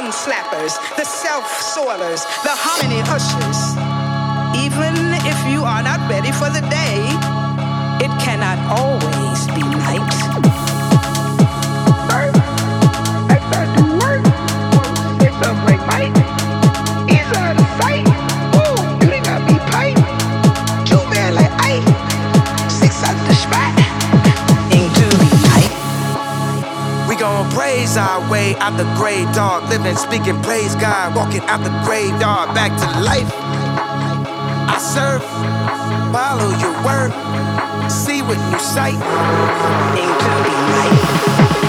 sun slappers, the self soilers, the hominy hushers. Even if you are not ready for the day, it cannot always blaze our way out the grave, dog. Living, speaking, praise God. Walking out the graveyard back to life. I serve, follow your word, see with new sight, including light.